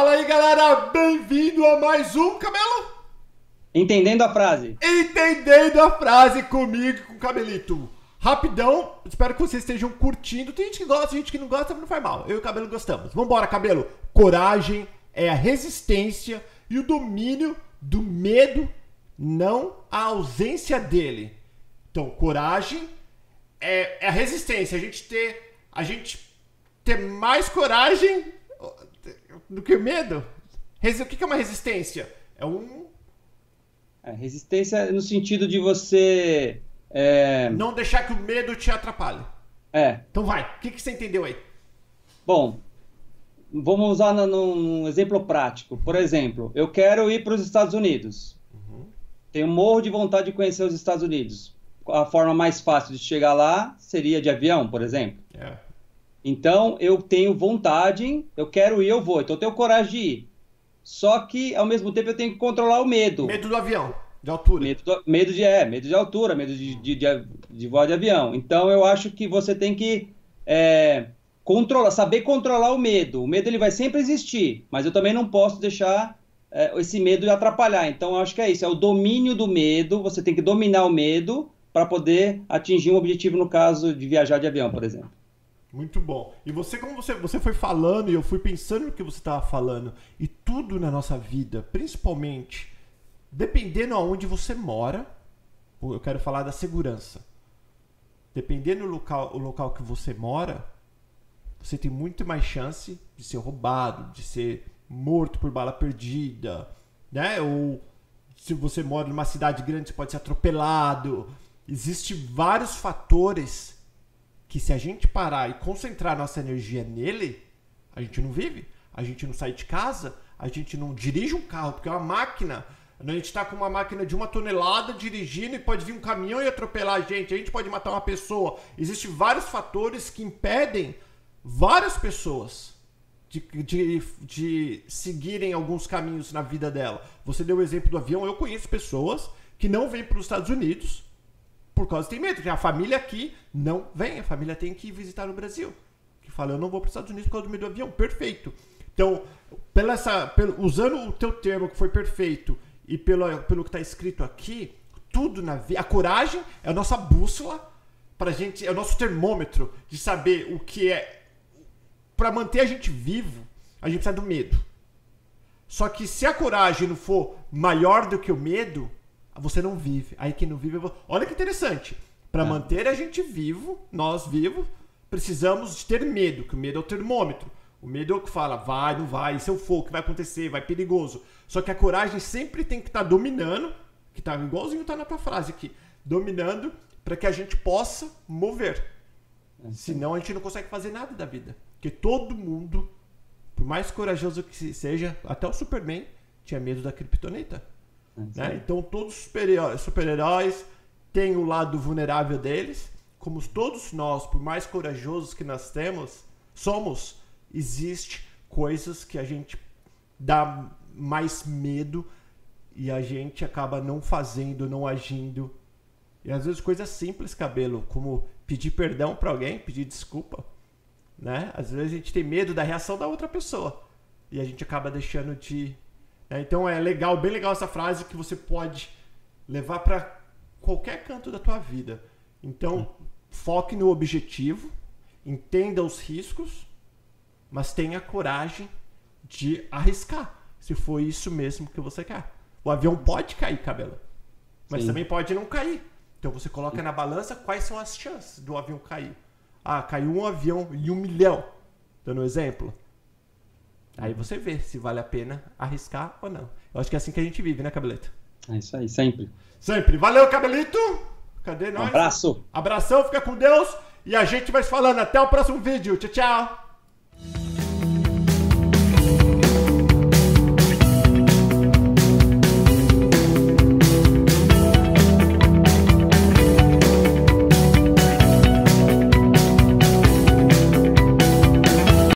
galera, bem-vindo a mais um Cabelo. Entendendo a frase. Entendendo a frase comigo com o Cabelito. Rapidão, espero que vocês estejam curtindo. Tem gente que gosta, gente que não gosta, mas não faz mal. Eu e o Cabelo gostamos. Vambora, Cabelo. Coragem é a resistência e o domínio do medo, não a ausência dele. Então, coragem é, é a resistência. A gente ter, a gente ter mais coragem do que medo. Resi- O que é uma resistência? É um É, resistência no sentido de você. É, não deixar que o medo te atrapalhe. é, Então vai, o que, que você entendeu aí? bom, vamos usar num exemplo prático. Por exemplo, eu quero ir para os Estados Unidos. Tenho morro de vontade de conhecer os Estados Unidos. A forma mais fácil de chegar lá seria de avião, por exemplo. É. Então, eu tenho vontade, eu quero ir, eu vou. Então, eu tenho coragem de ir. Só que, ao mesmo tempo, eu tenho que controlar o medo. Medo do avião, de altura. Medo, do- medo de, é, medo de altura, medo de, de, de, de voar de avião. Então, eu acho que você tem que é, controlar, saber controlar o medo. O medo ele vai sempre existir, mas eu também não posso deixar é, esse medo atrapalhar. Então, eu acho que é isso, é o domínio do medo. Você tem que dominar o medo para poder atingir um objetivo, no caso de viajar de avião, por exemplo. Muito bom. E você, como você, você foi falando, e eu fui pensando no que você estava falando, e tudo na nossa vida, principalmente, dependendo aonde você mora, eu quero falar da segurança. Dependendo do local, o local que você mora, você tem muito mais chance de ser roubado, de ser morto por bala perdida, né? Ou se você mora numa cidade grande, você pode ser atropelado. Existem vários fatores que se a gente parar e concentrar nossa energia nele, a gente não vive, a gente não sai de casa, a gente não dirige um carro, porque é uma máquina. A gente tá com uma máquina de uma tonelada dirigindo e pode vir um caminhão e atropelar a gente, a gente pode matar uma pessoa. Existem vários fatores que impedem várias pessoas de, de, de seguirem alguns caminhos na vida dela. Você deu o exemplo do avião, eu conheço pessoas que não vêm para os Estados Unidos por causa tem medo. A família aqui não vem, a família tem que visitar no Brasil. Que fala, eu não vou para os Estados Unidos por causa do medo do avião. Perfeito. Então, pela essa, pelo, usando o teu termo que foi perfeito e pelo, pelo que está escrito aqui, tudo na vida. A coragem é a nossa bússola pra gente, é o nosso termômetro de saber o que é. Para manter a gente vivo, a gente precisa do medo. Só que se a coragem não for maior do que o medo, você não vive. Aí quem não vive. vou- Olha que interessante. Para É. manter a gente vivo, nós vivos, precisamos de ter medo, que o medo é o termômetro. O medo é o que fala, vai, não vai, e se eu for, o que vai acontecer, vai perigoso. Só que a coragem sempre tem que estar dominando, que tá igualzinho tá na tua frase aqui, dominando para que a gente possa mover. Senão a gente não consegue fazer nada da vida. Porque todo mundo, por mais corajoso que se- seja, até o Superman tinha medo da criptonita. Né? Então todos os super-heró- super-heróis têm o lado vulnerável deles, como todos nós, por mais corajosos que nós temos, somos, existe coisas que a gente dá mais medo e a gente acaba não fazendo, não agindo. E às vezes coisas simples, cabelo, como pedir perdão para alguém, pedir desculpa, né? Às vezes a gente tem medo da reação da outra pessoa e a gente acaba deixando de né? Então é legal, bem legal essa frase que você pode levar para qualquer canto da tua vida. Então, foque no objetivo, entenda os riscos, mas tenha coragem de arriscar, se for isso mesmo que você quer. O avião pode cair, cabelo, mas Sim. também pode não cair. Então você coloca na balança quais são as chances do avião cair. Ah, caiu um avião em um milhão, dando um exemplo. Aí você vê se vale a pena arriscar ou não. Eu acho que é assim que a gente vive, né, Cabelito? É isso aí, sempre. Sempre. Valeu, Cabelito! Cadê nós? abraço. Abração, fica com Deus. E a gente vai se falando. Até o próximo vídeo. Tchau, tchau.